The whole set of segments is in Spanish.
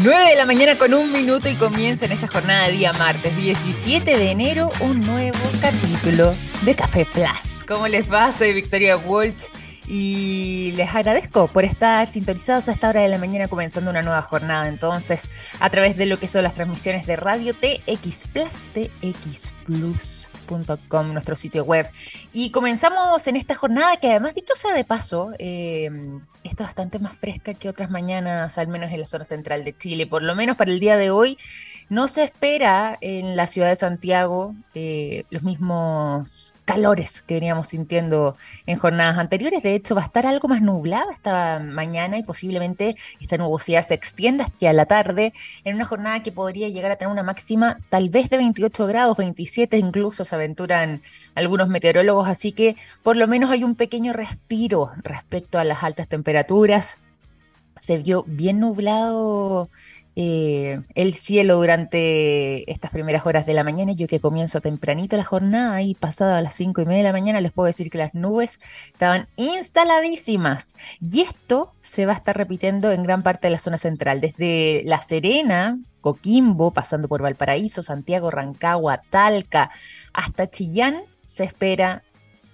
9 de la mañana con un minuto y comienza en esta jornada de día martes 17 de enero un nuevo capítulo de Café Plus. ¿Cómo les va? Soy Victoria Walsh y les agradezco por estar sintonizados a esta hora de la mañana comenzando una nueva jornada entonces a través de lo que son las transmisiones de radio TX Plus, TX Plus nuestro sitio web. Y comenzamos en esta jornada que además, dicho sea de paso, eh, está bastante más fresca que otras mañanas, al menos en la zona central de Chile. Por lo menos para el día de hoy, no se espera en la ciudad de Santiago eh, los mismos calores que veníamos sintiendo en jornadas anteriores. De hecho, va a estar algo más nublada esta mañana y posiblemente esta nubosidad se extienda hacia la tarde en una jornada que podría llegar a tener una máxima tal vez de 28 grados, 27 incluso se aventuran algunos meteorólogos. Así que por lo menos hay un pequeño respiro respecto a las altas temperaturas. Se vio bien nublado eh, el cielo durante estas primeras horas de la mañana. Yo que comienzo tempranito la jornada y pasado a las cinco y media de la mañana les puedo decir que las nubes estaban instaladísimas. Y esto se va a estar repitiendo en gran parte de la zona central, desde La Serena, Coquimbo, pasando por Valparaíso, Santiago, Rancagua, Talca, hasta Chillán. Se espera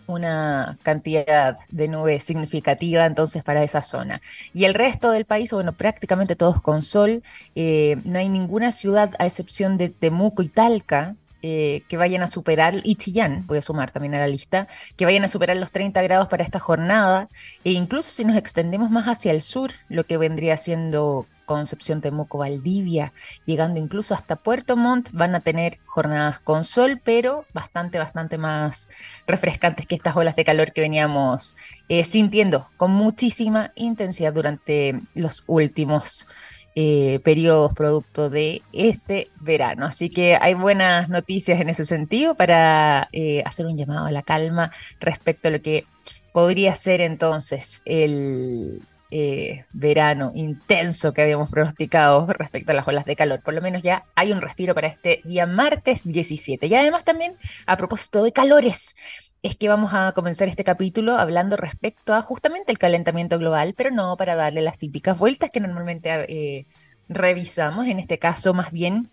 una cantidad de nubes significativa entonces para esa zona. Y el resto del país, bueno, prácticamente todos con sol. Eh, no hay ninguna ciudad, a excepción de Temuco y Talca, eh, que vayan a superar, y Chillán, voy a sumar también a la lista, que vayan a superar los 30 grados para esta jornada, e incluso si nos extendemos más hacia el sur, lo que vendría siendo Concepción, Temuco, Valdivia, llegando incluso hasta Puerto Montt, van a tener jornadas con sol, pero bastante, bastante más refrescantes que estas olas de calor que veníamos eh, sintiendo con muchísima intensidad durante los últimos eh, periodos producto de este verano. Así que hay buenas noticias en ese sentido para eh, hacer un llamado a la calma respecto a lo que podría ser entonces el eh, verano intenso que habíamos pronosticado respecto a las olas de calor. Por lo menos ya hay un respiro para este día martes 17. Y además también a propósito de calores es que vamos a comenzar este capítulo hablando respecto a justamente el calentamiento global, pero no para darle las típicas vueltas que normalmente eh, revisamos, en este caso más bien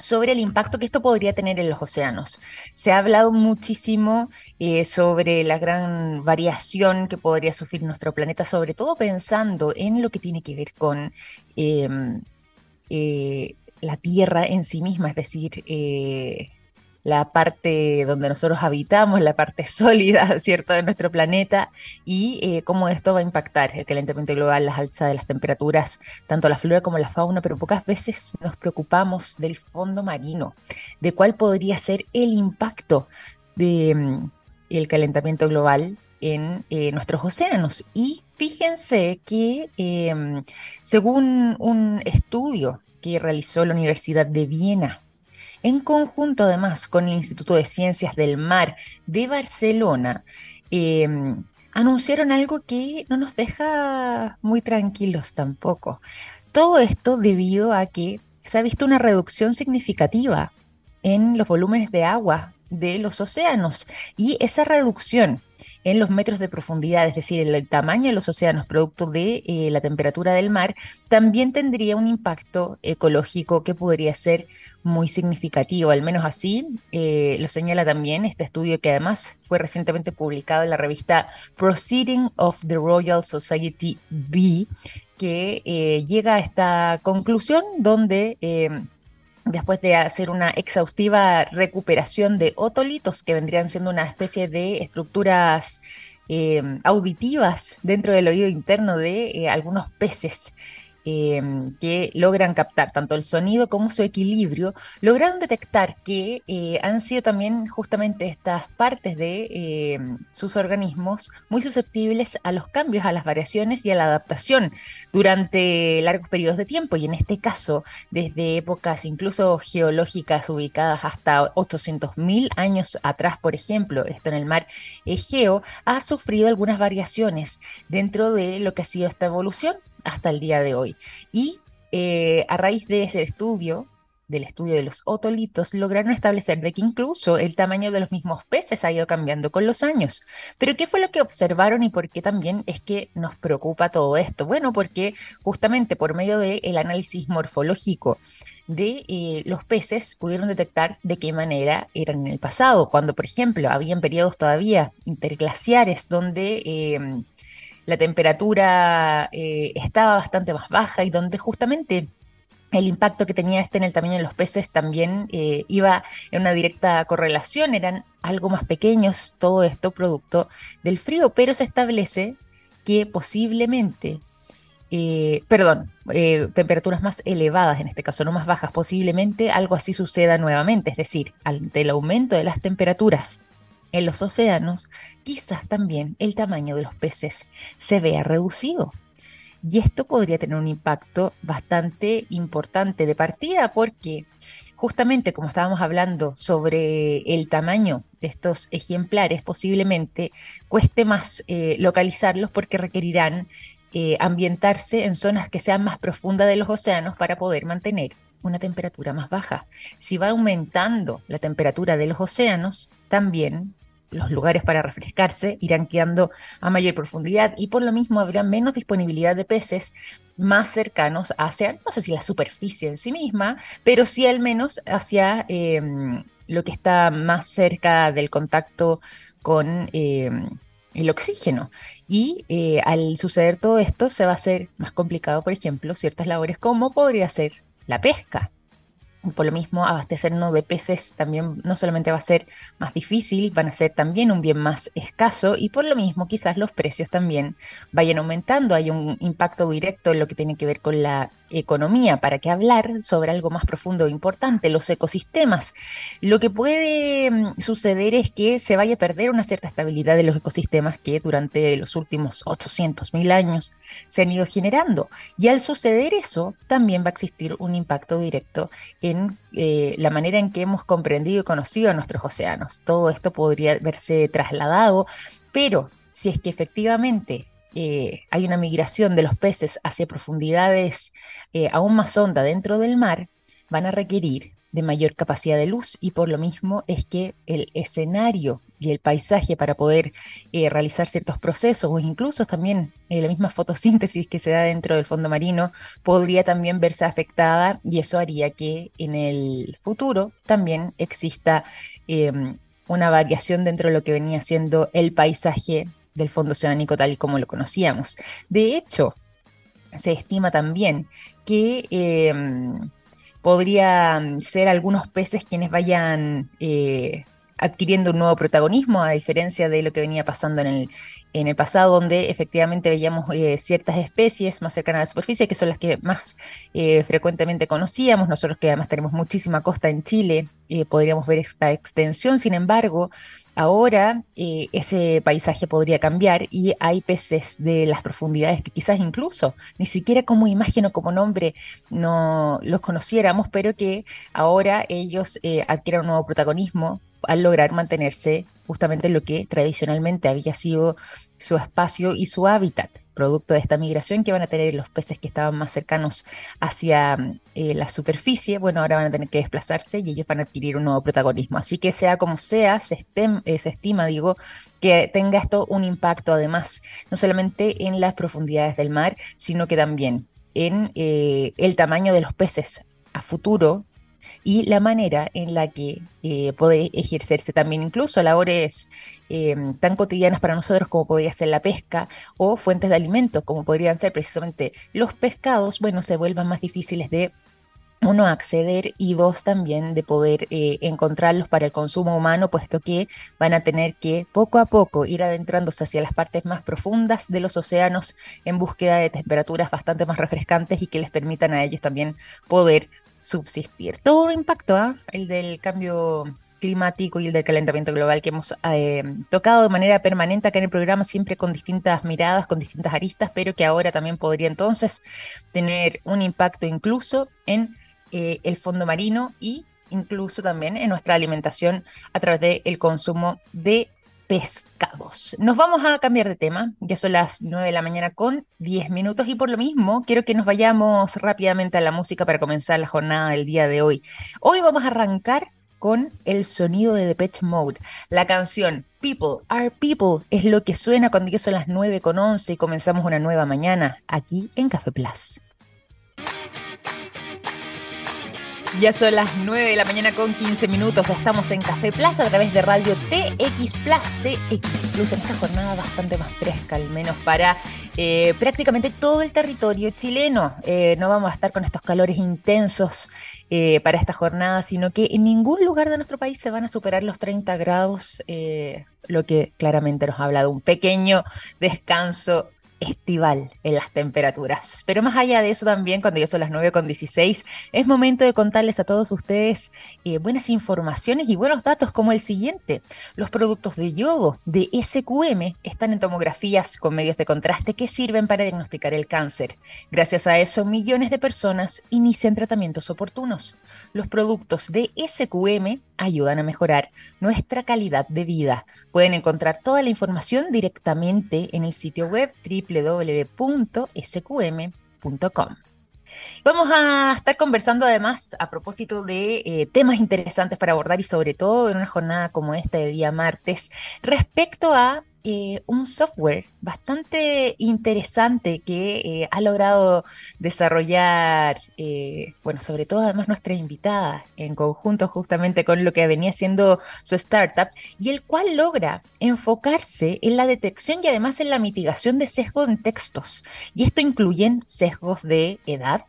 sobre el impacto que esto podría tener en los océanos. Se ha hablado muchísimo eh, sobre la gran variación que podría sufrir nuestro planeta, sobre todo pensando en lo que tiene que ver con em, eh, la Tierra en sí misma, es decir, la parte donde nosotros habitamos, la parte sólida, ¿cierto?, de nuestro planeta y eh, cómo esto va a impactar el calentamiento global, las alzas de las temperaturas, tanto la flora como la fauna, pero pocas veces nos preocupamos del fondo marino, de cuál podría ser el impacto del mm, el calentamiento global en eh, nuestros océanos. Y fíjense que em, según un estudio que realizó la Universidad de Viena, en conjunto además con el Instituto de Ciencias del Mar de Barcelona, em, anunciaron algo que no nos deja muy tranquilos tampoco. Todo esto debido a que se ha visto una reducción significativa en los volúmenes de agua de los océanos y esa reducción en los metros de profundidad, es decir, el tamaño de los océanos producto de eh, la temperatura del mar, también tendría un impacto ecológico que podría ser muy significativo, al menos así eh, lo señala también este estudio que además fue recientemente publicado en la revista Proceeding of the Royal Society B, que eh, llega a esta conclusión donde después de hacer una exhaustiva recuperación de otolitos, que vendrían siendo una especie de estructuras eh, auditivas dentro del oído interno de eh, algunos peces Em, que logran captar tanto el sonido como su equilibrio, lograron detectar que eh, han sido también justamente estas partes de em, sus organismos muy susceptibles a los cambios, a las variaciones y a la adaptación durante largos periodos de tiempo. Y en este caso, desde épocas incluso geológicas ubicadas hasta 800.000 años atrás, por ejemplo, esto en el mar Egeo, ha sufrido algunas variaciones dentro de lo que ha sido esta evolución hasta el día de hoy. Y eh, a raíz de ese estudio del estudio de los otolitos lograron establecer de que incluso el tamaño de los mismos peces ha ido cambiando con los años. Pero ¿qué fue lo que observaron y por qué también es que nos preocupa todo esto? Bueno, porque justamente por medio del análisis morfológico de eh, los peces pudieron detectar de qué manera eran en el pasado, cuando por ejemplo habían periodos todavía interglaciares donde em, la temperatura eh, estaba bastante más baja y donde justamente el impacto que tenía este en el tamaño de los peces también eh, iba en una directa correlación, eran algo más pequeños, todo esto producto del frío, pero se establece que posiblemente, eh, perdón, temperaturas más elevadas, en este caso no más bajas, posiblemente algo así suceda nuevamente, es decir, ante el aumento de las temperaturas en los océanos, quizás también el tamaño de los peces se vea reducido. Y esto podría tener un impacto bastante importante de partida porque justamente como estábamos hablando sobre el tamaño de estos ejemplares, posiblemente cueste más eh, localizarlos porque requerirán eh, ambientarse en zonas que sean más profundas de los océanos para poder mantener una temperatura más baja. Si va aumentando la temperatura de los océanos, también los lugares para refrescarse irán quedando a mayor profundidad y por lo mismo habrá menos disponibilidad de peces más cercanos hacia, no sé si la superficie en sí misma, pero sí al menos hacia em, lo que está más cerca del contacto con em, el oxígeno. Y eh, al suceder todo esto se va a hacer más complicado, por ejemplo, ciertas labores como podría ser la pesca. Por lo mismo, abastecernos de peces también no solamente va a ser más difícil, van a ser también un bien más escaso y por lo mismo quizás los precios también vayan aumentando. Hay un impacto directo en lo que tiene que ver con la economía, para que hablar sobre algo más profundo e importante, los ecosistemas. Lo que puede mm, suceder es que se vaya a perder una cierta estabilidad de los ecosistemas que durante los últimos 800.000 años se han ido generando. Y al suceder eso, también va a existir un impacto directo en eh, la manera en que hemos comprendido y conocido a nuestros océanos. Todo esto podría verse trasladado, pero si es que efectivamente eh, hay una migración de los peces hacia profundidades eh, aún más honda dentro del mar, van a requerir de mayor capacidad de luz y por lo mismo es que el escenario y el paisaje para poder eh, realizar ciertos procesos o incluso también la misma fotosíntesis que se da dentro del fondo marino podría también verse afectada y eso haría que en el futuro también exista em, una variación dentro de lo que venía siendo el paisaje del fondo oceánico tal y como lo conocíamos. De hecho, se estima también que em, podrían ser algunos peces quienes vayan eh, adquiriendo un nuevo protagonismo, a diferencia de lo que venía pasando en el, en el pasado, donde efectivamente veíamos eh, ciertas especies más cercanas a la superficie, que son las que más eh, frecuentemente conocíamos. Nosotros que además tenemos muchísima costa en Chile, podríamos ver esta extensión. Sin embargo, Ahora eh, ese paisaje podría cambiar y hay peces de las profundidades que quizás incluso ni siquiera como imagen o como nombre no los conociéramos, pero que ahora ellos eh, un nuevo protagonismo al lograr mantenerse justamente en lo que tradicionalmente había sido su espacio y su hábitat producto de esta migración que van a tener los peces que estaban más cercanos hacia eh, la superficie, bueno, ahora van a tener que desplazarse y ellos van a adquirir un nuevo protagonismo. Así que sea como sea, se, eh, estima, digo, que tenga esto un impacto además, no solamente en las profundidades del mar, sino que también en eh, el tamaño de los peces a futuro y la manera en la que eh, puede ejercerse también incluso labores eh, tan cotidianas para nosotros como podría ser la pesca o fuentes de alimentos como podrían ser precisamente los pescados, bueno, se vuelvan más difíciles de uno acceder y dos también de poder eh, encontrarlos para el consumo humano, puesto que van a tener que poco a poco ir adentrándose hacia las partes más profundas de los océanos en búsqueda de temperaturas bastante más refrescantes y que les permitan a ellos también poder subsistir. Todo impacto, ¿ah? el del cambio climático y el del calentamiento global que hemos eh, tocado de manera permanente acá en el programa, siempre con distintas miradas, con distintas aristas, pero que ahora también podría entonces tener un impacto incluso en eh, el fondo marino y incluso también en nuestra alimentación a través del consumo de pescados. Nos vamos a cambiar de tema, ya son las 9 de la mañana con 10 minutos y por lo mismo quiero que nos vayamos rápidamente a la música para comenzar la jornada del día de hoy. Hoy vamos a arrancar con el sonido de Depeche Mode. La canción People Are People es lo que suena cuando ya son las 9 con 11 y comenzamos una nueva mañana aquí en Café Plus. Ya son las 9 de la mañana con 15 minutos. Estamos en Café Plaza a través de Radio TX Plus, TX Plus, en esta jornada bastante más fresca, al menos para eh, prácticamente todo el territorio chileno. Eh, no vamos a estar con estos calores intensos eh, para esta jornada, sino que en ningún lugar de nuestro país se van a superar los 30 grados, lo que claramente nos habla de un pequeño descanso estival en las temperaturas. Pero más allá de eso también, cuando ya son las 9.16, es momento de contarles a todos ustedes eh, buenas informaciones y buenos datos como el siguiente. Los productos de yodo de SQM están en tomografías con medios de contraste que sirven para diagnosticar el cáncer. Gracias a eso, millones de personas inician tratamientos oportunos. Los productos de SQM ayudan a mejorar nuestra calidad de vida. Pueden encontrar toda la información directamente en el sitio web www.sqm.com. Vamos a estar conversando además a propósito de eh, temas interesantes para abordar y sobre todo en una jornada como esta de día martes respecto a eh, un software bastante interesante que eh, ha logrado desarrollar, eh, bueno, sobre todo además nuestra invitada en conjunto justamente con lo que venía siendo su startup, y el cual logra enfocarse en la detección y además en la mitigación de sesgos en textos. Y esto incluye sesgos de edad,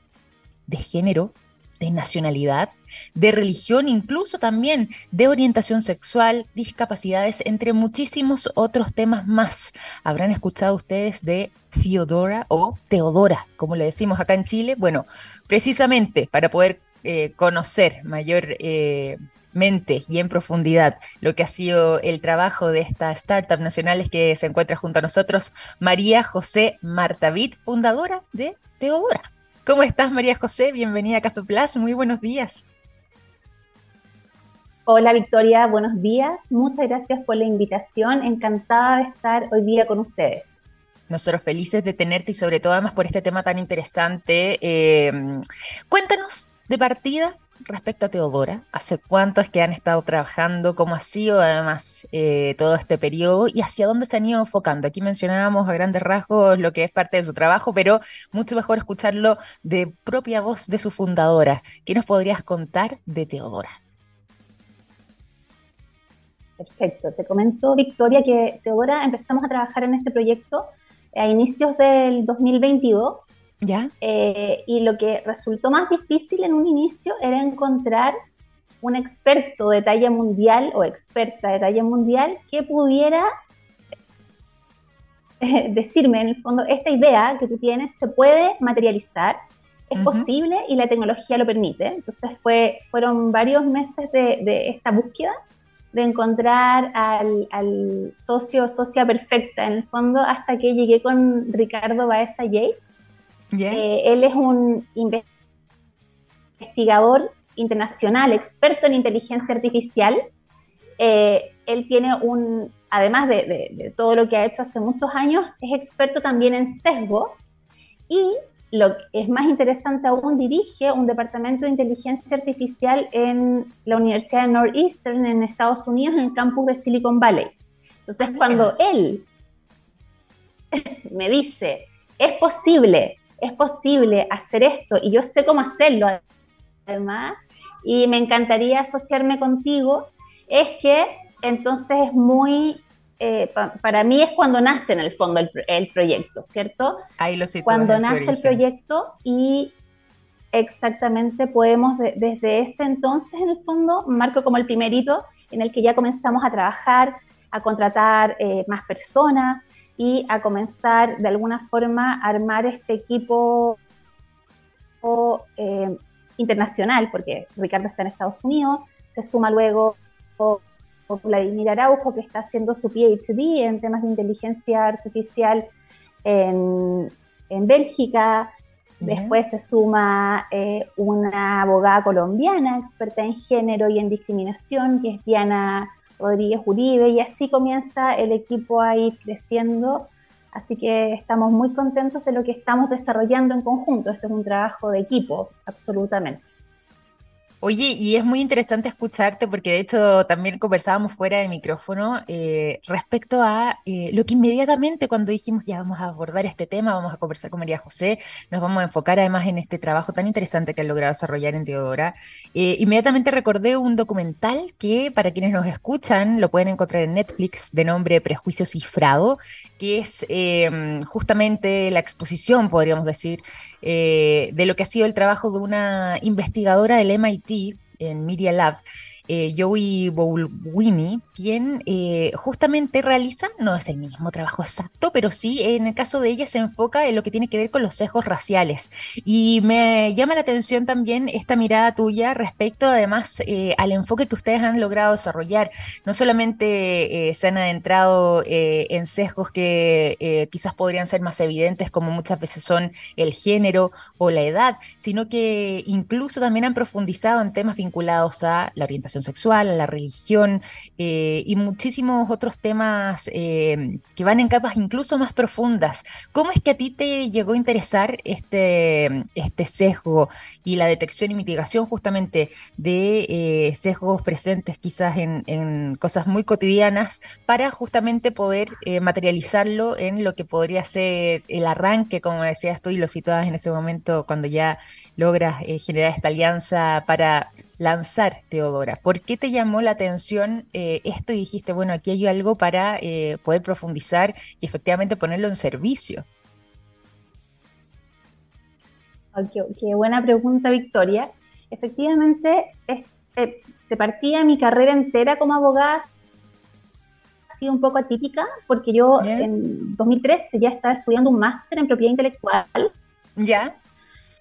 de género, de nacionalidad, de religión, incluso también de orientación sexual, discapacidades, entre muchísimos otros temas más. Habrán escuchado ustedes de Theodora o Teodora, como le decimos acá en Chile. Bueno, precisamente para poder eh, conocer mayor... Eh, y en profundidad lo que ha sido el trabajo de esta startup nacional que se encuentra junto a nosotros, María José Martavid, fundadora de Teodora. ¿Cómo estás, María José? Bienvenida a Café Plus. Muy buenos días. Hola, Victoria. Buenos días. Muchas gracias por la invitación. Encantada de estar hoy día con ustedes. Nosotros felices de tenerte y sobre todo además por este tema tan interesante. Eh, cuéntanos de partida respecto a Teodora, ¿hace cuánto es que han estado trabajando? ¿Cómo ha sido además eh, todo este periodo y hacia dónde se han ido enfocando? Aquí mencionábamos a grandes rasgos lo que es parte de su trabajo, pero mucho mejor escucharlo de propia voz de su fundadora. ¿Qué nos podrías contar de Teodora? Perfecto, te comento, Victoria, que Teodora empezamos a trabajar en este proyecto a inicios del 2022 eh, y lo que resultó más difícil en un inicio era encontrar un experto de talla mundial o experta de talla mundial que pudiera eh, decirme, en el fondo, esta idea que tú tienes se puede materializar, es posible y la tecnología lo permite. Entonces fue, fueron varios meses de, esta búsqueda de encontrar al, socio o socia perfecta, en el fondo, hasta que llegué con Ricardo Baeza Yates, eh, él es un investigador internacional, experto en inteligencia artificial. Eh, él tiene un, además de, todo lo que ha hecho hace muchos años, es experto también en sesgo y lo que es más interesante aún, dirige un departamento de inteligencia artificial en la Universidad de Northeastern en Estados Unidos, en el campus de Silicon Valley. Entonces, ah, cuando él me dice, es posible es posible hacer esto y yo sé cómo hacerlo además, y me encantaría asociarme contigo, es que entonces es muy, eh, para mí es cuando nace en el fondo el, proyecto, ¿cierto? Ahí lo Cuando nace el proyecto y exactamente podemos desde ese entonces en el fondo, marco como el primerito en el que ya comenzamos a trabajar, a contratar eh, más personas, y a comenzar de alguna forma a armar este equipo eh, internacional, porque Ricardo está en Estados Unidos, se suma luego Vladimir Araujo, que está haciendo su PhD en temas de inteligencia artificial en, Bélgica. Después se suma eh, una abogada colombiana experta en género y en discriminación, que es Diana Rodríguez Uribe, y así comienza el equipo a ir creciendo. Así que estamos muy contentos de lo que estamos desarrollando en conjunto. Esto es un trabajo de equipo, absolutamente. Oye, y es muy interesante escucharte porque de hecho también conversábamos fuera de micrófono eh, respecto a eh, lo que inmediatamente cuando dijimos ya vamos a abordar este tema, vamos a conversar con María José, nos vamos a enfocar además en este trabajo tan interesante que han logrado desarrollar en Teodora. Eh, inmediatamente recordé un documental que para quienes nos escuchan lo pueden encontrar en Netflix de nombre Prejuicio Cifrado, que es justamente la exposición, podríamos decir, de lo que ha sido el trabajo de una investigadora del MIT en Media Lab eh, Joey Bowlwini, quien eh, justamente realiza, no es el mismo trabajo exacto, pero sí en el caso de ella se enfoca en lo que tiene que ver con los sesgos raciales. Y me llama la atención también esta mirada tuya respecto además eh, al enfoque que ustedes han logrado desarrollar. No solamente se han adentrado en sesgos que quizás podrían ser más evidentes, como muchas veces son el género o la edad, sino que incluso también han profundizado en temas vinculados a la orientación sexual, a la religión eh, y muchísimos otros temas eh, que van en capas incluso más profundas. ¿Cómo es que a ti te llegó a interesar este, este sesgo y la detección y mitigación justamente de eh, sesgos presentes quizás en, en, cosas muy cotidianas para justamente poder materializarlo en lo que podría ser el arranque, como decías tú y lo citabas en ese momento cuando ya logras generar esta alianza para lanzar, Teodora? ¿Por qué te llamó la atención eh, esto y dijiste, bueno, aquí hay algo para eh, poder profundizar y efectivamente ponerlo en servicio? qué, buena pregunta, Victoria. Efectivamente, eh, te partía mi carrera entera como abogada ha sido un poco atípica porque yo en 2013 ya estaba estudiando un máster en propiedad intelectual. Ya.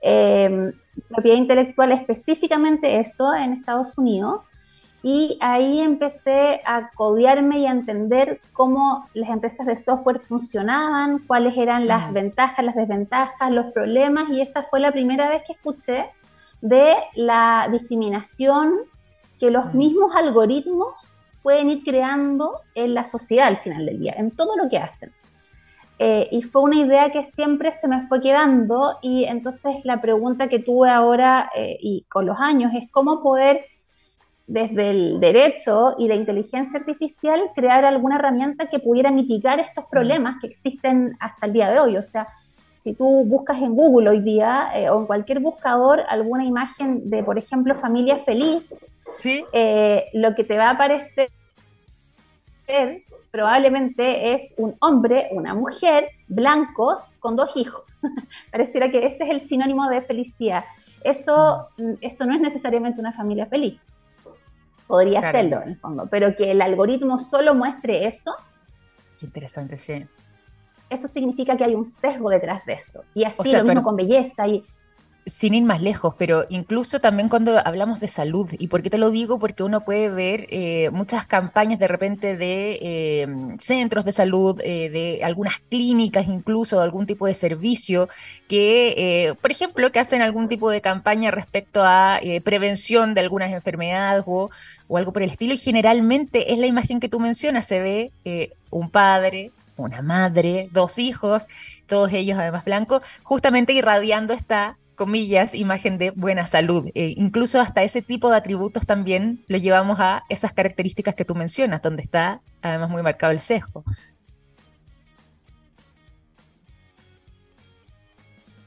Em, propiedad intelectual, específicamente eso en Estados Unidos. Y ahí empecé a codearme y a entender cómo las empresas de software funcionaban, cuáles eran las ventajas, las desventajas, los problemas. Y esa fue la primera vez que escuché de la discriminación que los mismos algoritmos pueden ir creando en la sociedad al final del día, en todo lo que hacen. Eh, y fue una idea que siempre se me fue quedando y entonces la pregunta que tuve ahora eh, y con los años es cómo poder desde el derecho y la inteligencia artificial crear alguna herramienta que pudiera mitigar estos problemas que existen hasta el día de hoy. O sea, si tú buscas en Google hoy día eh, o en cualquier buscador alguna imagen de, por ejemplo, familia feliz, ¿Sí? lo que te va a aparecer probablemente es un hombre, una mujer, blancos, con dos hijos. Pareciera que ese es el sinónimo de felicidad. Eso, mm, eso no es necesariamente una familia feliz. Podría serlo, en el fondo, pero que el algoritmo solo muestre eso. Qué interesante, sí. Eso significa que hay un sesgo detrás de eso. Y así lo mismo con belleza y sin ir más lejos, pero incluso también cuando hablamos de salud, ¿y por qué te lo digo? Porque uno puede ver eh, muchas campañas de repente de eh, centros de salud, eh, de algunas clínicas incluso, de algún tipo de servicio, que, por ejemplo, que hacen algún tipo de campaña respecto a prevención de algunas enfermedades o, o, algo por el estilo, y generalmente es la imagen que tú mencionas, se ve un padre, una madre, dos hijos, todos ellos además blancos, justamente irradiando esta comillas, imagen de buena salud. Eh, incluso hasta ese tipo de atributos también lo llevamos a esas características que tú mencionas, donde está además muy marcado el sesgo.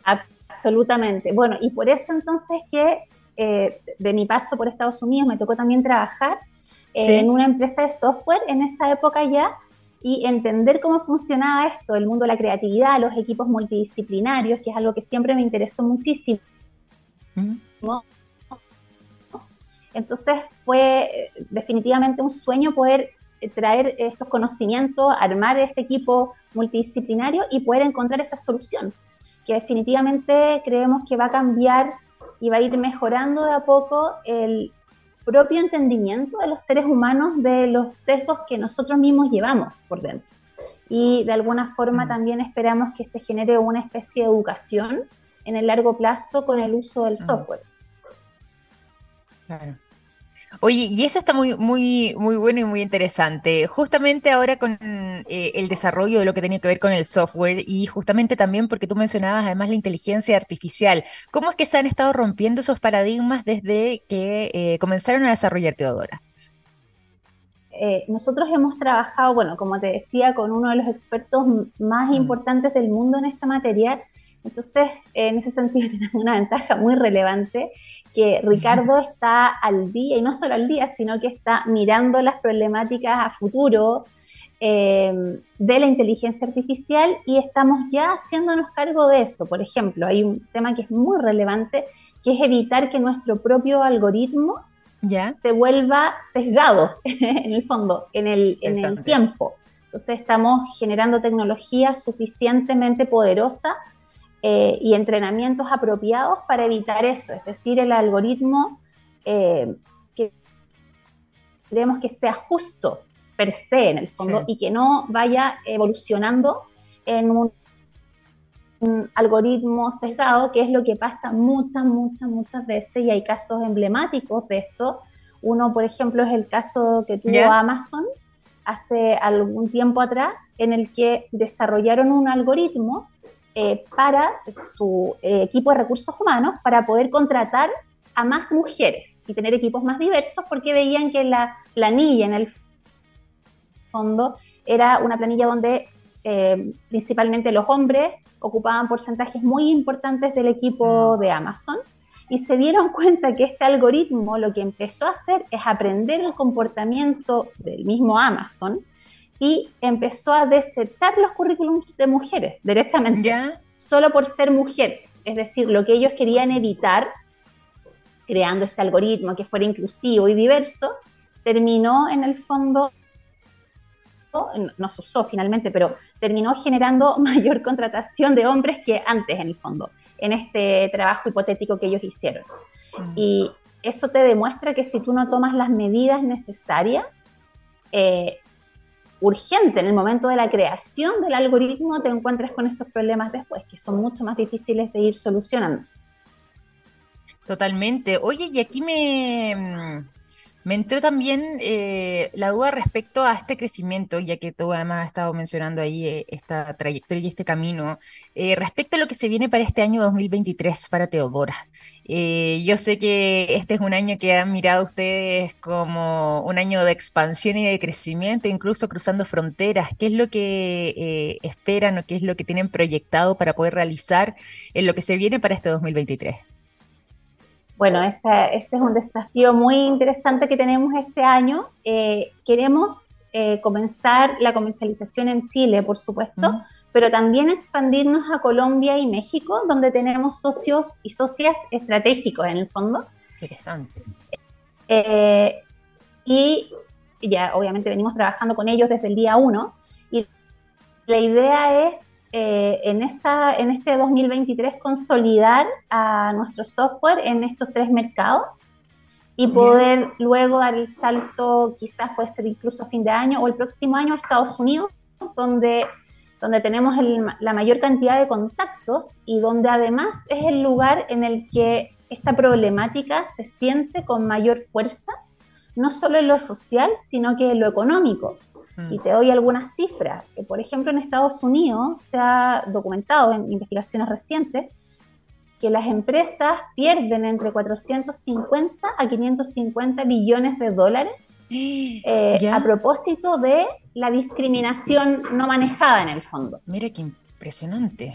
Absolutamente. Bueno, y por eso entonces que eh, de mi paso por Estados Unidos me tocó también trabajar en una empresa de software en esa época ya y entender cómo funcionaba esto, el mundo de la creatividad, los equipos multidisciplinarios, que es algo que siempre me interesó muchísimo. Entonces fue eh, definitivamente un sueño poder eh, traer estos conocimientos, armar este equipo multidisciplinario y poder encontrar esta solución, que definitivamente creemos que va a cambiar y va a ir mejorando de a poco el, propio entendimiento de los seres humanos de los sesgos que nosotros mismos llevamos por dentro. Y de alguna forma mm. también esperamos que se genere una especie de educación en el largo plazo con el uso del mm. software. Claro. Oye, y eso está muy, muy, muy bueno y muy interesante. Justamente ahora con eh, el desarrollo de lo que tenía que ver con el software y justamente también porque tú mencionabas además la inteligencia artificial. ¿Cómo es que se han estado rompiendo esos paradigmas desde que eh, comenzaron a desarrollar Teodora? Eh, nosotros hemos trabajado, bueno, como te decía, con uno de los expertos más mm. importantes del mundo en esta materia. Entonces, en ese sentido, tenemos una ventaja muy relevante, que Ricardo está al día, y no solo al día, sino que está mirando las problemáticas a futuro eh, de la inteligencia artificial y estamos ya haciéndonos cargo de eso. Por ejemplo, hay un tema que es muy relevante, que es evitar que nuestro propio algoritmo se vuelva sesgado, en el fondo, en el, en el tiempo. Entonces estamos generando tecnología suficientemente poderosa eh, y entrenamientos apropiados para evitar eso, es decir, el algoritmo eh, que queremos que sea justo per se en el fondo y que no vaya evolucionando en un algoritmo sesgado, que es lo que pasa muchas, muchas, muchas veces y hay casos emblemáticos de esto. Uno, por ejemplo, es el caso que tuvo Amazon hace algún tiempo atrás, en el que desarrollaron un algoritmo eh, para su eh, equipo de recursos humanos para poder contratar a más mujeres y tener equipos más diversos porque veían que la planilla en el fondo era una planilla donde eh, principalmente los hombres ocupaban porcentajes muy importantes del equipo mm. de Amazon y se dieron cuenta que este algoritmo lo que empezó a hacer es aprender el comportamiento del mismo Amazon y empezó a desechar los currículums de mujeres directamente, solo por ser mujer. Es decir, lo que ellos querían evitar, creando este algoritmo que fuera inclusivo y diverso, terminó en el fondo no se usó finalmente, pero terminó generando mayor contratación de hombres que antes en el fondo, en este trabajo hipotético que ellos hicieron. Mm. Y eso te demuestra que si tú no tomas las medidas necesarias, eh, urgente en el momento de la creación del algoritmo, te encuentras con estos problemas después, que son mucho más difíciles de ir solucionando. Totalmente. Oye, y aquí me, me entró también eh, la duda respecto a este crecimiento, ya que tú además has estado mencionando ahí eh, esta trayectoria y este camino, eh, respecto a lo que se viene para este año 2023 para Teodora. yo sé que este es un año que han mirado ustedes como un año de expansión y de crecimiento, incluso cruzando fronteras. ¿Qué es lo que esperan o qué es lo que tienen proyectado para poder realizar en lo que se viene para este 2023? Bueno, ese, es un desafío muy interesante que tenemos este año. Eh, queremos eh, comenzar la comercialización en Chile, por supuesto, pero también expandirnos a Colombia y México, donde tenemos socios y socias estratégicos en el fondo. Interesante. Eh, y ya obviamente venimos trabajando con ellos desde el día uno. Y la idea es eh, en, esa, en este 2023 consolidar a nuestro software en estos tres mercados y poder luego dar el salto, quizás puede ser incluso a fin de año o el próximo año a Estados Unidos, donde, donde tenemos la mayor cantidad de contactos y donde además es el lugar en el que esta problemática se siente con mayor fuerza, no solo en lo social, sino que en lo económico. Y te doy algunas cifras. Por ejemplo, en Estados Unidos se ha documentado en investigaciones recientes que las empresas pierden entre 450 a 550 billones de dólares eh, a propósito de la discriminación no manejada en el fondo. Mira qué impresionante.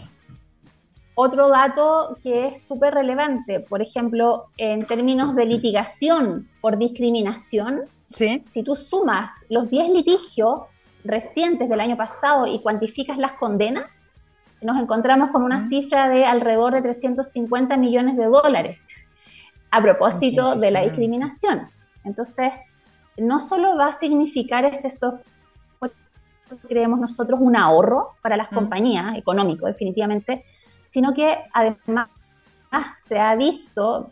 Otro dato que es súper relevante, por ejemplo, en términos de litigación por discriminación, si tú sumas los 10 litigios recientes del año pasado y cuantificas las condenas, nos encontramos con una cifra de alrededor de 350 millones de dólares a propósito de la discriminación. Entonces, no solo va a significar este software, creemos nosotros, un ahorro para las compañías, económico definitivamente, sino que además se ha visto,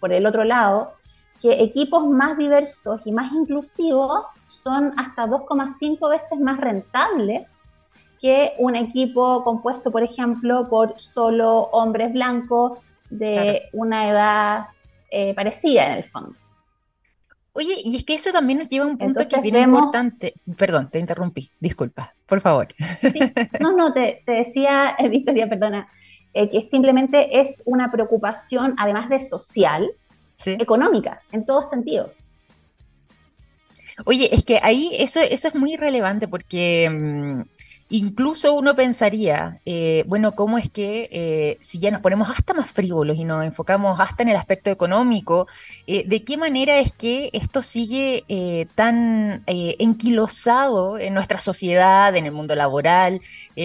por el otro lado, que equipos más diversos y más inclusivos son hasta 2,5 veces más rentables que un equipo compuesto, por ejemplo, por solo hombres blancos de una edad eh, parecida en el fondo. Oye, y es que eso también nos lleva a un punto que es bien importante. Perdón, te interrumpí, disculpa, por favor. Sí. No, no, te, decía, eh, Victoria, perdona, eh, que simplemente es una preocupación, además de social, económica, en todo sentido. Oye, es que ahí eso, eso es muy relevante porque mm, Incluso uno pensaría, eh, bueno, ¿cómo es que eh, si ya nos ponemos hasta más frívolos y nos enfocamos hasta en el aspecto económico, eh, de qué manera es que esto sigue tan enquilosado en nuestra sociedad, en el mundo laboral,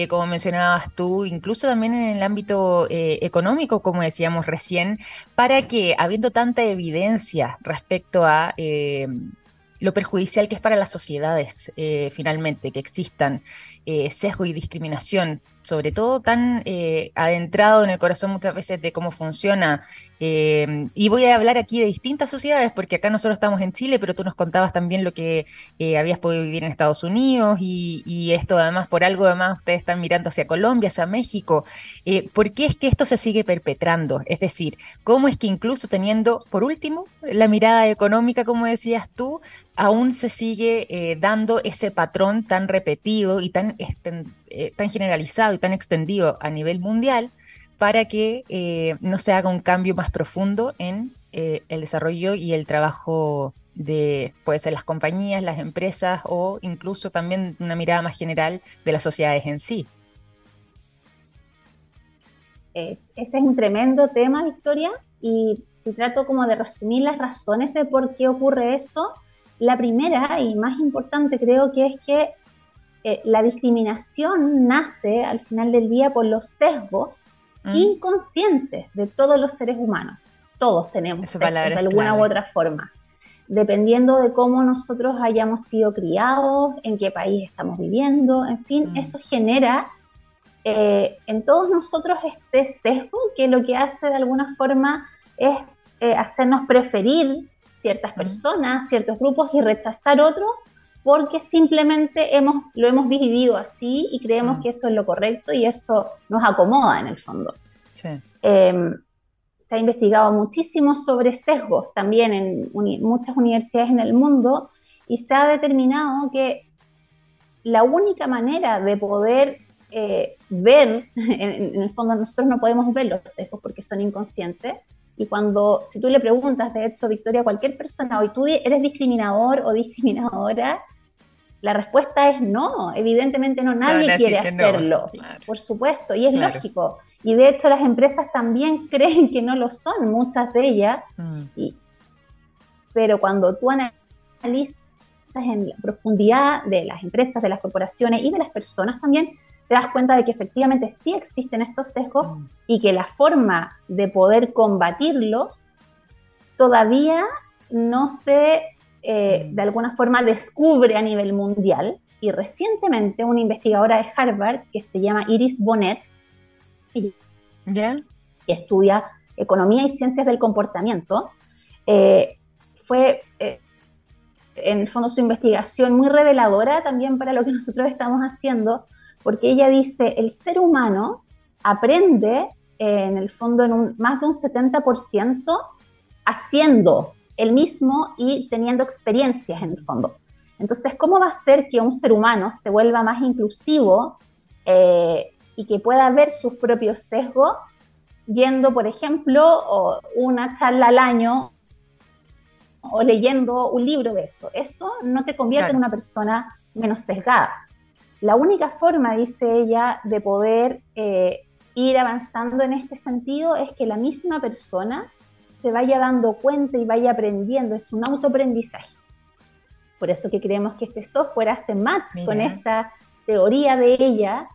como mencionabas tú, incluso también en el ámbito económico, como decíamos recién, para que, habiendo tanta evidencia respecto a lo perjudicial que es para las sociedades, finalmente, que existan eh, sesgo y discriminación, sobre todo tan eh, adentrado en el corazón muchas veces de cómo funciona eh, y voy a hablar aquí de distintas sociedades, porque acá nosotros estamos en Chile, pero tú nos contabas también lo que eh, habías podido vivir en Estados Unidos y, esto además, por algo además, ustedes están mirando hacia Colombia, hacia México. ¿Por qué es que esto se sigue perpetrando? Es decir, ¿cómo es que incluso teniendo, por último, la mirada económica, como decías tú, aún se sigue dando ese patrón tan repetido y tan, tan generalizado y tan extendido a nivel mundial? para que eh, no se haga un cambio más profundo en eh, el desarrollo y el trabajo de, puede ser las compañías, las empresas o incluso también una mirada más general de las sociedades en sí. Eh, ese es un tremendo tema, Victoria, y si trato como de resumir las razones de por qué ocurre eso, la primera y más importante creo que es que la discriminación nace al final del día por los sesgos Mm. inconscientes de todos los seres humanos. Todos tenemos de alguna u otra forma. Dependiendo de cómo nosotros hayamos sido criados, en qué país estamos viviendo, en fin, mm. eso genera eh, en todos nosotros este sesgo que lo que hace de alguna forma es eh, hacernos preferir ciertas mm. personas, ciertos grupos y rechazar otros porque simplemente hemos, lo hemos vivido así y creemos mm. que eso es lo correcto y eso nos acomoda en el fondo. Em, se ha investigado muchísimo sobre sesgos también en muchas universidades en el mundo y se ha determinado que la única manera de poder eh, ver, en, en, el fondo nosotros no podemos ver los sesgos porque son inconscientes, y cuando, si tú le preguntas, de hecho, Victoria, a cualquier persona, hoy tú eres discriminador o discriminadora, la respuesta es no, evidentemente no, nadie quiere hacerlo, por supuesto, y es lógico. Y de hecho las empresas también creen que no lo son, muchas de ellas, mm. y, pero cuando tú analizas en la profundidad de las empresas, de las corporaciones y de las personas también, te das cuenta de que efectivamente sí existen estos sesgos mm. y que la forma de poder combatirlos todavía no se eh, de alguna forma descubre a nivel mundial. Y recientemente una investigadora de Harvard que se llama Iris Bonet, que estudia economía y ciencias del comportamiento, eh, fue eh, en el fondo su investigación muy reveladora también para lo que nosotros estamos haciendo, porque ella dice, el ser humano aprende en el fondo en un, más de un 70% haciendo, el mismo y teniendo experiencias en el fondo. Entonces, ¿cómo va a ser que un ser humano se vuelva más inclusivo eh, y que pueda ver sus propios sesgos yendo, por ejemplo, una charla al año o leyendo un libro de eso? Eso no te convierte en una persona menos sesgada. La única forma, dice ella, de poder eh, ir avanzando en este sentido es que la misma persona se vaya dando cuenta y vaya aprendiendo, es un autoaprendizaje. Por eso que creemos que este software hace match con esta teoría de ella,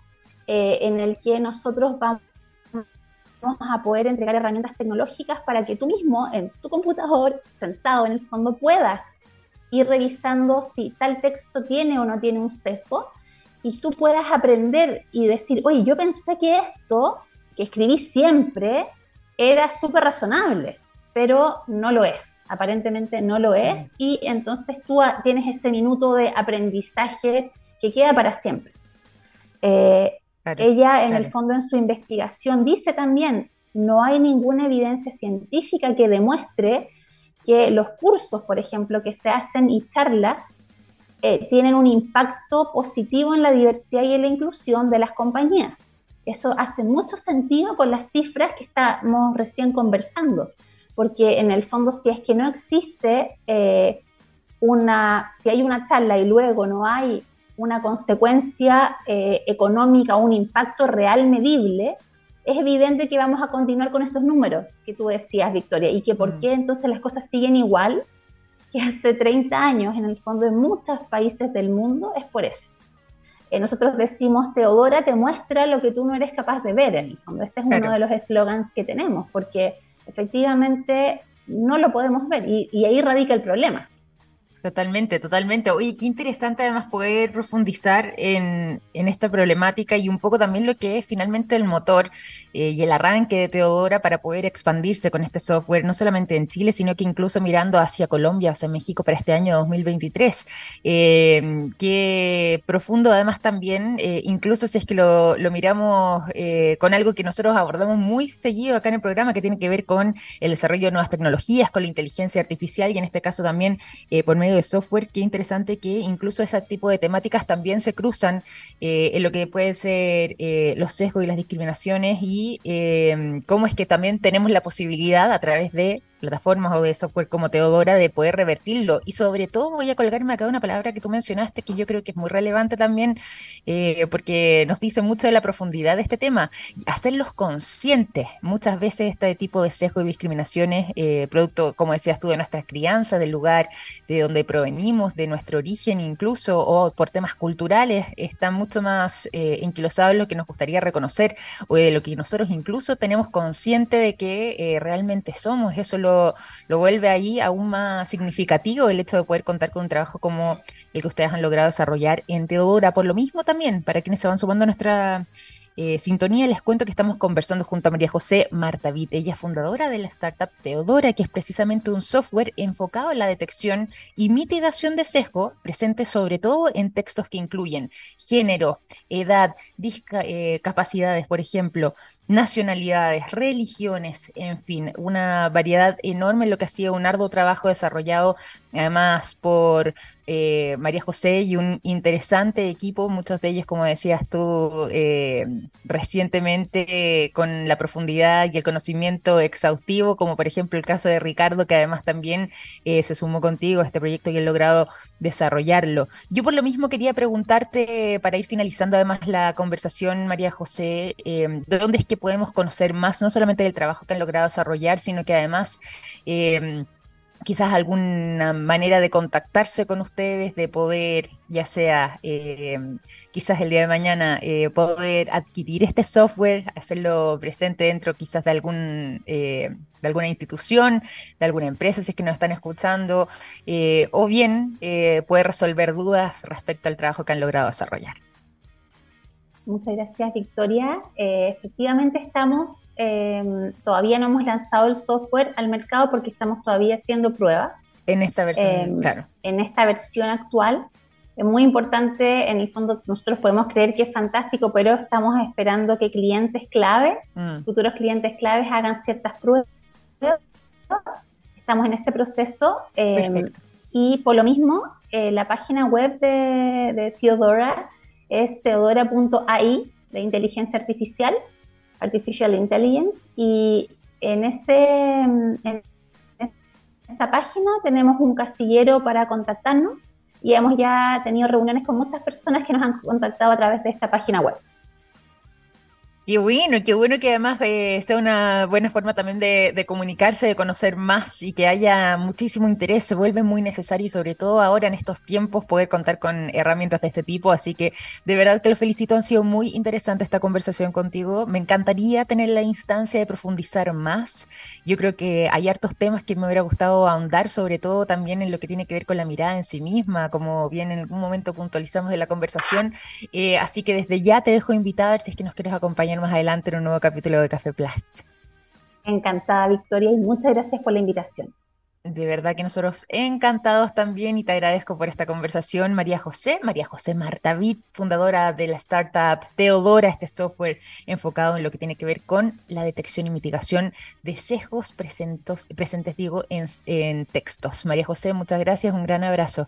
eh, en el que nosotros vamos a poder entregar herramientas tecnológicas para que tú mismo en tu computador, sentado en el fondo, puedas ir revisando si tal texto tiene o no tiene un sesgo y tú puedas aprender y decir, oye, yo pensé que esto que escribí siempre era súper razonable pero no lo es, aparentemente no lo es, y entonces tú tienes ese minuto de aprendizaje que queda para siempre. Eh, ella, en el fondo, en su investigación, dice también, no hay ninguna evidencia científica que demuestre que los cursos, por ejemplo, que se hacen y charlas, eh, tienen un impacto positivo en la diversidad y en la inclusión de las compañías. Eso hace mucho sentido con las cifras que estamos recién conversando, porque en el fondo si es que no existe eh, una, si hay una charla y luego no hay una consecuencia eh, económica un impacto real medible, es evidente que vamos a continuar con estos números que tú decías, Victoria, y que por mm. qué entonces las cosas siguen igual que hace 30 años en el fondo en muchos países del mundo, es por eso. Eh, nosotros decimos, Teodora te muestra lo que tú no eres capaz de ver en el fondo. Este es uno de los eslogans que tenemos, porque efectivamente no lo podemos ver y ahí radica el problema. Totalmente, totalmente. Oye, qué interesante además poder profundizar en, esta problemática y un poco también lo que es finalmente el motor eh, y el arranque de Teodora para poder expandirse con este software, no solamente en Chile, sino que incluso mirando hacia Colombia, hacia México para este año 2023. Eh, qué profundo además también, eh, incluso si es que lo, lo miramos con algo que nosotros abordamos muy seguido acá en el programa, que tiene que ver con el desarrollo de nuevas tecnologías, con la inteligencia artificial y en este caso también por medio de software, qué interesante que incluso ese tipo de temáticas también se cruzan eh, en lo que pueden ser eh, los sesgos y las discriminaciones y eh, cómo es que también tenemos la posibilidad a través de plataformas o de software como Teodora de poder revertirlo. Y sobre todo voy a colgarme acá una palabra que tú mencionaste que yo creo que es muy relevante también eh, porque nos dice mucho de la profundidad de este tema. Hacerlos conscientes. Muchas veces este tipo de sesgo y discriminaciones, eh, producto, como decías tú, de nuestra crianza, del lugar de donde provenimos, de nuestro origen incluso, o por temas culturales, están mucho más eh, enquilosados lo que nos gustaría reconocer o de lo que nosotros incluso tenemos consciente de que eh, realmente somos. Eso lo lo, vuelve ahí aún más significativo el hecho de poder contar con un trabajo como el que ustedes han logrado desarrollar en Teodora. Por lo mismo también, para quienes se van sumando a nuestra eh, sintonía, les cuento que estamos conversando junto a María José Martavit, ella es fundadora de la startup Teodora, que es precisamente un software enfocado en la detección y mitigación de sesgo, presente sobre todo en textos que incluyen género, edad, discapacidades, eh, por ejemplo, nacionalidades, religiones, en fin, una variedad enorme, lo que ha sido un arduo trabajo desarrollado además por eh, María José y un interesante equipo, muchos de ellos, como decías tú, eh, recientemente con la profundidad y el conocimiento exhaustivo, como por ejemplo el caso de Ricardo, que además también eh, se sumó contigo a este proyecto y ha logrado desarrollarlo. Yo por lo mismo quería preguntarte, para ir finalizando además la conversación, María José, ¿de dónde es que podemos conocer más, no solamente del trabajo que han logrado desarrollar, sino que además eh, quizás alguna manera de contactarse con ustedes, de poder, ya sea eh, quizás el día de mañana, eh, poder adquirir este software, hacerlo presente dentro quizás de algún de alguna institución, de alguna empresa, si es que nos están escuchando, o bien poder resolver dudas respecto al trabajo que han logrado desarrollar. Muchas gracias, Victoria. Eh, efectivamente, estamos, eh, todavía no hemos lanzado el software al mercado porque estamos todavía haciendo pruebas. En esta versión, eh, claro. En esta versión actual. Es muy importante, en el fondo, nosotros podemos creer que es fantástico, pero estamos esperando que clientes claves, mm. futuros clientes claves, hagan ciertas pruebas. Estamos en ese proceso. y por lo mismo, la página web de, de Theodora es teodora.ai de inteligencia artificial, artificial intelligence, y en, ese, en esa página tenemos un casillero para contactarnos y hemos ya tenido reuniones con muchas personas que nos han contactado a través de esta página web. Qué bueno, qué bueno que además eh, sea una buena forma también de, comunicarse, de conocer más y que haya muchísimo interés. Se vuelve muy necesario y sobre todo ahora en estos tiempos poder contar con herramientas de este tipo. Así que de verdad que lo felicito. Han sido muy interesante esta conversación contigo. Me encantaría tener la instancia de profundizar más. Yo creo que hay hartos temas que me hubiera gustado ahondar, sobre todo también en lo que tiene que ver con la mirada en sí misma, como bien en algún momento puntualizamos de la conversación. Eh, así que desde ya te dejo invitada si es que nos quieres acompañar más adelante en un nuevo capítulo de Café Plus. Encantada, Victoria, y muchas gracias por la invitación. De verdad que nosotros encantados también y te agradezco por esta conversación, María José, María José Martavid, fundadora de la startup Teodora, este software enfocado en lo que tiene que ver con la detección y mitigación de sesgos presentes digo, en, en textos. María José, muchas gracias, un gran abrazo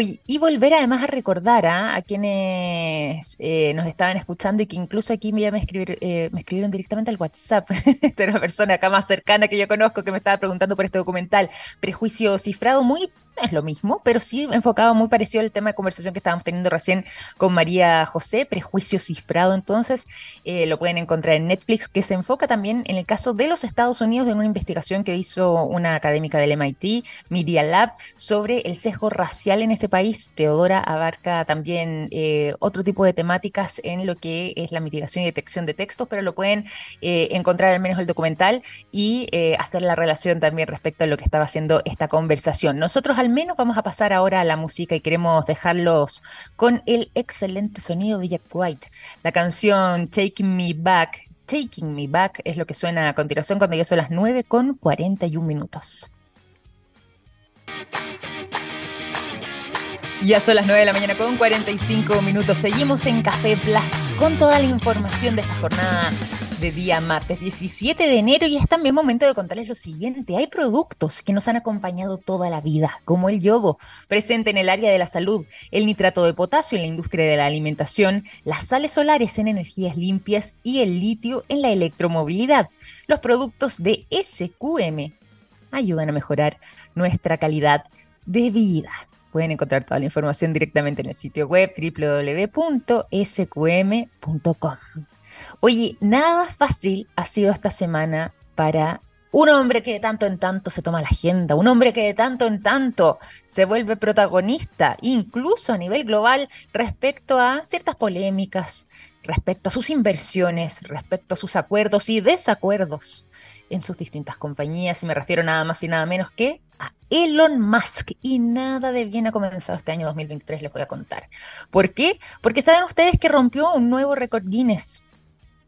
y volver además a recordar ¿ah? a quienes eh, nos estaban escuchando y que incluso aquí me, me, escribir, eh, me escribieron directamente al WhatsApp de una persona acá más cercana que yo conozco que me estaba preguntando por este documental, Prejuicio Cifrado, muy es lo mismo, pero sí enfocado muy parecido al tema de conversación que estábamos teniendo recién con María José, Prejuicio Cifrado. Entonces, eh, lo pueden encontrar en Netflix, que se enfoca también en el caso de los Estados Unidos, de una investigación que hizo una académica del MIT, Media Lab, sobre el sesgo racial en ese país. Teodora abarca también eh, otro tipo de temáticas en lo que es la mitigación y detección de textos, pero lo pueden eh, encontrar al menos el documental y hacer la relación también respecto a lo que estaba haciendo esta conversación. Nosotros al menos vamos a pasar ahora a la música y queremos dejarlos con el excelente sonido de Jack White. La canción Taking Me Back, Taking Me Back es lo que suena a continuación cuando ya son las 9 con 41 minutos. Ya son las 9 de la mañana con 45 minutos. Seguimos en Café Plus con toda la información de esta jornada de día martes 17 de enero y es también momento de contarles lo siguiente. Hay productos que nos han acompañado toda la vida, como el yodo, presente en el área de la salud, el nitrato de potasio en la industria de la alimentación, las sales solares en energías limpias y el litio en la electromovilidad. Los productos de SQM ayudan a mejorar nuestra calidad de vida. Pueden encontrar toda la información directamente en el sitio web www.sqm.com. Oye, nada fácil ha sido esta semana para un hombre que de tanto en tanto se toma la agenda, un hombre que de tanto en tanto se vuelve protagonista, incluso a nivel global, respecto a ciertas polémicas, respecto a sus inversiones, respecto a sus acuerdos y desacuerdos en sus distintas compañías, y me refiero nada más y nada menos que a Elon Musk. Y nada de bien ha comenzado este año 2023, les voy a contar. ¿Por qué? Porque saben ustedes que rompió un nuevo récord Guinness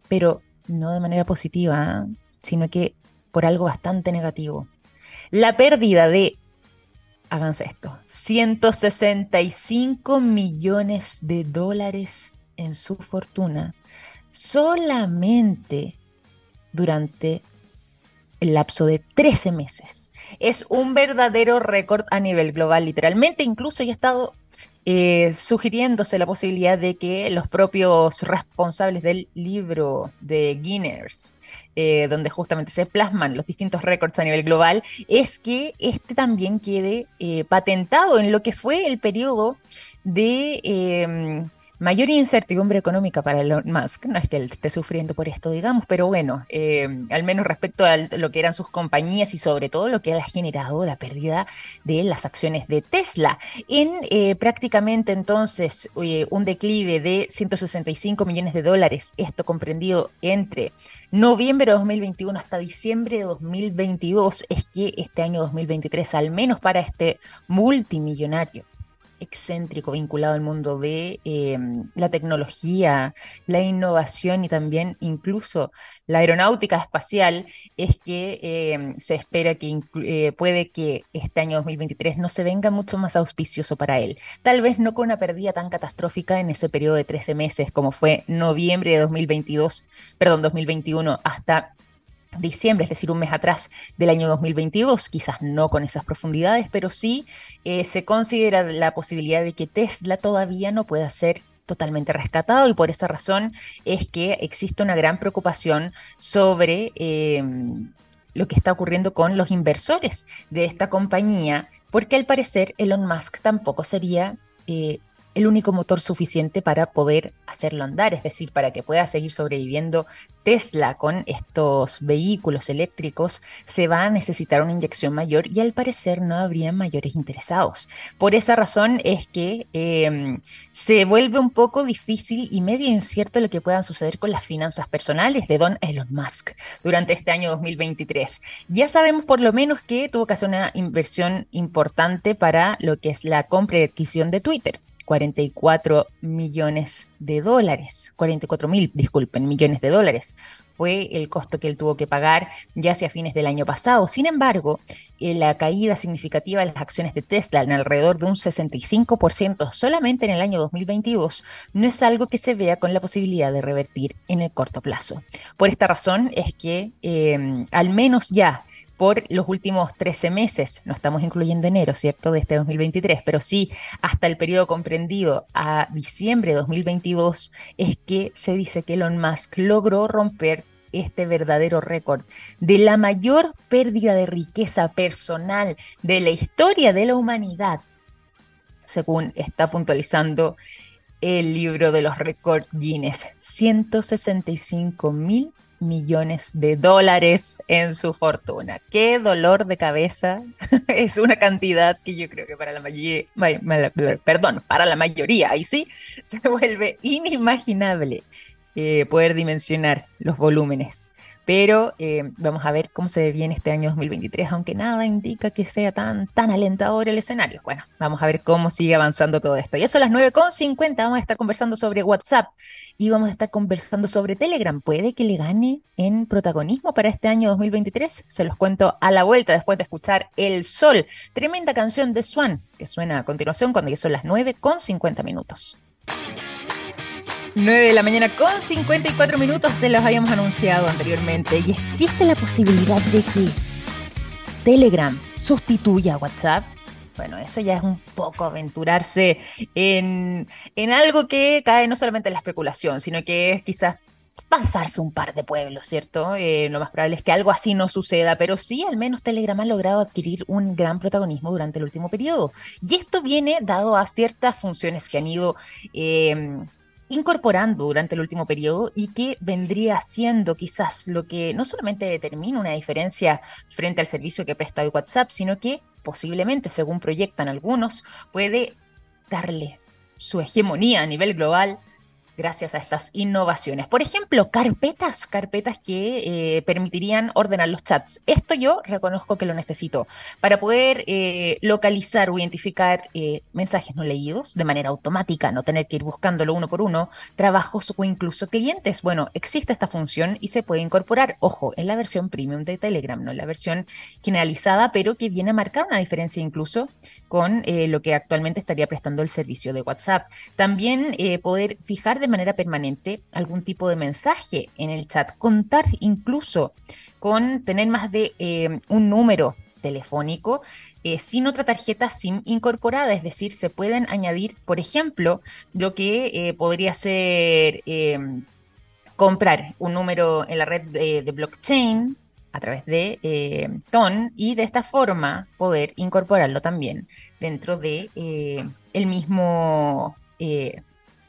pero no de manera positiva, sino que por algo bastante negativo. La pérdida de, háganse esto, 165 millones de dólares en su fortuna solamente durante el lapso de 13 meses. Es un verdadero récord a nivel global, literalmente. Incluso ya ha estado eh, sugiriéndose la posibilidad de que los propios responsables del libro de Guinness, eh, donde justamente se plasman los distintos récords a nivel global, es que este también quede eh, patentado en lo que fue el periodo de em, mayor incertidumbre económica para Elon Musk. No es que él esté sufriendo por esto, digamos, pero bueno, eh, al menos respecto a lo que eran sus compañías y sobre todo lo que ha generado la pérdida de las acciones de Tesla. En eh, prácticamente entonces eh, un declive de 165 millones de dólares, esto comprendido entre noviembre de 2021 hasta diciembre de 2022, es que este año 2023, al menos para este multimillonario, excéntrico vinculado al mundo de em, la tecnología, la innovación y también incluso la aeronáutica espacial, es que em, se espera que eh, puede que este año 2023 no se venga mucho más auspicioso para él. Tal vez no con una pérdida tan catastrófica en ese periodo de 13 meses como fue noviembre de 2022, perdón, 2021 hasta diciembre, es decir, un mes atrás del año 2022, quizás no con esas profundidades, pero sí eh, se considera la posibilidad de que Tesla todavía no pueda ser totalmente rescatado y por esa razón es que existe una gran preocupación sobre eh, lo que está ocurriendo con los inversores de esta compañía, porque al parecer Elon Musk tampoco sería eh, el único motor suficiente para poder hacerlo andar, es decir, para que pueda seguir sobreviviendo Tesla con estos vehículos eléctricos, se va a necesitar una inyección mayor y al parecer no habría mayores interesados. Por esa razón es que em, se vuelve un poco difícil y medio incierto lo que puedan suceder con las finanzas personales de Don Elon Musk durante este año 2023. Ya sabemos por lo menos que tuvo que hacer una inversión importante para lo que es la compra y adquisición de Twitter. 44 millones de dólares, 44 mil, disculpen, millones de dólares. fue el costo que él tuvo que pagar ya hacia fines del año pasado. Sin embargo, eh, la caída significativa de las acciones de Tesla en alrededor de un 65% solamente en el año 2022 no es algo que se vea con la posibilidad de revertir en el corto plazo. Por esta razón es que eh, al menos ya por los últimos 13 meses, no estamos incluyendo enero, ¿cierto?, de este 2023, pero sí hasta el periodo comprendido a diciembre de 2022, es que se dice que Elon Musk logró romper este verdadero récord de la mayor pérdida de riqueza personal de la historia de la humanidad, según está puntualizando el libro de los récords Guinness. 165 mil millones de dólares en su fortuna. Qué dolor de cabeza. es una cantidad que yo creo que para la mayoría, perdón, para la mayoría, ahí sí, se vuelve inimaginable eh, poder dimensionar los volúmenes pero eh, vamos a ver cómo se viene este año 2023, aunque nada indica que sea tan, tan alentador el escenario. Bueno, vamos a ver cómo sigue avanzando todo esto. Ya son las 9.50, vamos a estar conversando sobre WhatsApp y vamos a estar conversando sobre Telegram. ¿Puede que le gane en protagonismo para este año 2023? Se los cuento a la vuelta después de escuchar El Sol, tremenda canción de Swan, que suena a continuación cuando ya son las 9.50 minutos. 9 de la mañana con 54 minutos, se los habíamos anunciado anteriormente y existe la posibilidad de que Telegram sustituya a WhatsApp. Bueno, eso ya es un poco aventurarse en, algo que cae no solamente en la especulación, sino que es quizás pasarse un par de pueblos, ¿cierto? Eh, lo más probable es que algo así no suceda, pero sí, al menos Telegram ha logrado adquirir un gran protagonismo durante el último periodo. Y esto viene dado a ciertas funciones que han ido eh, incorporando durante el último periodo y que vendría siendo quizás lo que no solamente determina una diferencia frente al servicio que presta hoy WhatsApp, sino que posiblemente, según proyectan algunos, puede darle su hegemonía a nivel global gracias a estas innovaciones. Por ejemplo, carpetas, carpetas que eh, permitirían ordenar los chats. Esto yo reconozco que lo necesito para poder eh, localizar o identificar eh, mensajes no leídos de manera automática, no tener que ir buscándolo uno por uno, trabajos o incluso clientes. Bueno, existe esta función y se puede incorporar, ojo, en la versión premium de Telegram, no en la versión generalizada, pero que viene a marcar una diferencia incluso con lo que actualmente estaría prestando el servicio de WhatsApp. También poder fijar de manera permanente algún tipo de mensaje en el chat, contar incluso con tener más de eh, un número telefónico eh, sin otra tarjeta SIM incorporada, es decir, se pueden añadir, por ejemplo, lo que eh, podría ser em, comprar un número en la red de, blockchain a través de TON y de esta forma poder incorporarlo también dentro de el mismo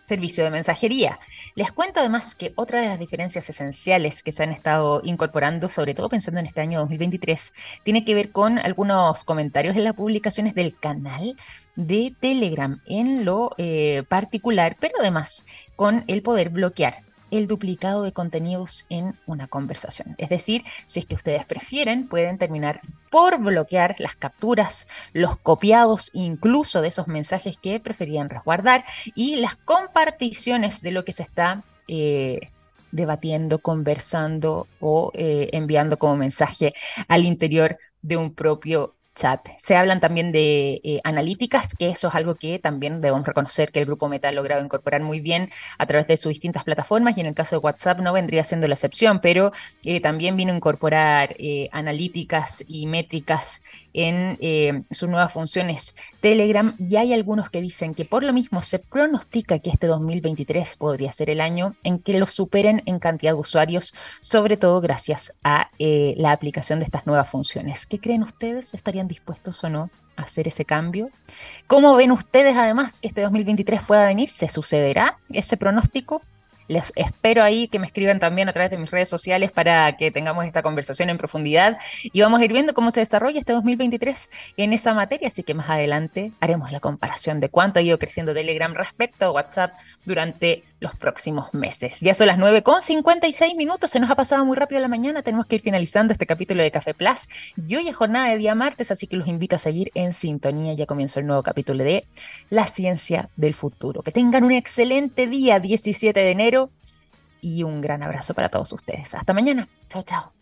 servicio de mensajería. Les cuento además que otra de las diferencias esenciales que se han estado incorporando, sobre todo pensando en este año 2023, tiene que ver con algunos comentarios en las publicaciones del canal de Telegram en lo eh, particular, pero además con el poder bloquear el duplicado de contenidos en una conversación. Es decir, si es que ustedes prefieren, pueden terminar por bloquear las capturas, los copiados incluso de esos mensajes que preferían resguardar y las comparticiones de lo que se está eh, debatiendo, conversando o eh, enviando como mensaje al interior de un propio se hablan también de eh, analíticas, que eso es algo que también debemos reconocer que el grupo Meta ha logrado incorporar muy bien a través de sus distintas plataformas y en el caso de WhatsApp no vendría siendo la excepción, pero eh, también vino a incorporar eh, analíticas y métricas en sus nuevas funciones Telegram y hay algunos que dicen que por lo mismo se pronostica que este 2023 podría ser el año en que lo superen en cantidad de usuarios, sobre todo gracias a la aplicación de estas nuevas funciones. ¿Qué creen ustedes? ¿Estarían dispuestos o no a hacer ese cambio? ¿Cómo ven ustedes además que este 2023 pueda venir? ¿Se sucederá ese pronóstico? Les espero ahí que me escriban también a través de mis redes sociales para que tengamos esta conversación en profundidad y vamos a ir viendo cómo se desarrolla este 2023 en esa materia, así que más adelante haremos la comparación de cuánto ha ido creciendo Telegram respecto a WhatsApp durante los próximos meses. Ya son las 9 con 56 minutos, se nos ha pasado muy rápido la mañana, tenemos que ir finalizando este capítulo de Café Plus y hoy es jornada de día martes, así que los invito a seguir en sintonía, ya comienza el nuevo capítulo de La ciencia del futuro. Que tengan un excelente día, 17 de enero y un gran abrazo para todos ustedes. Hasta mañana. Chao, chao.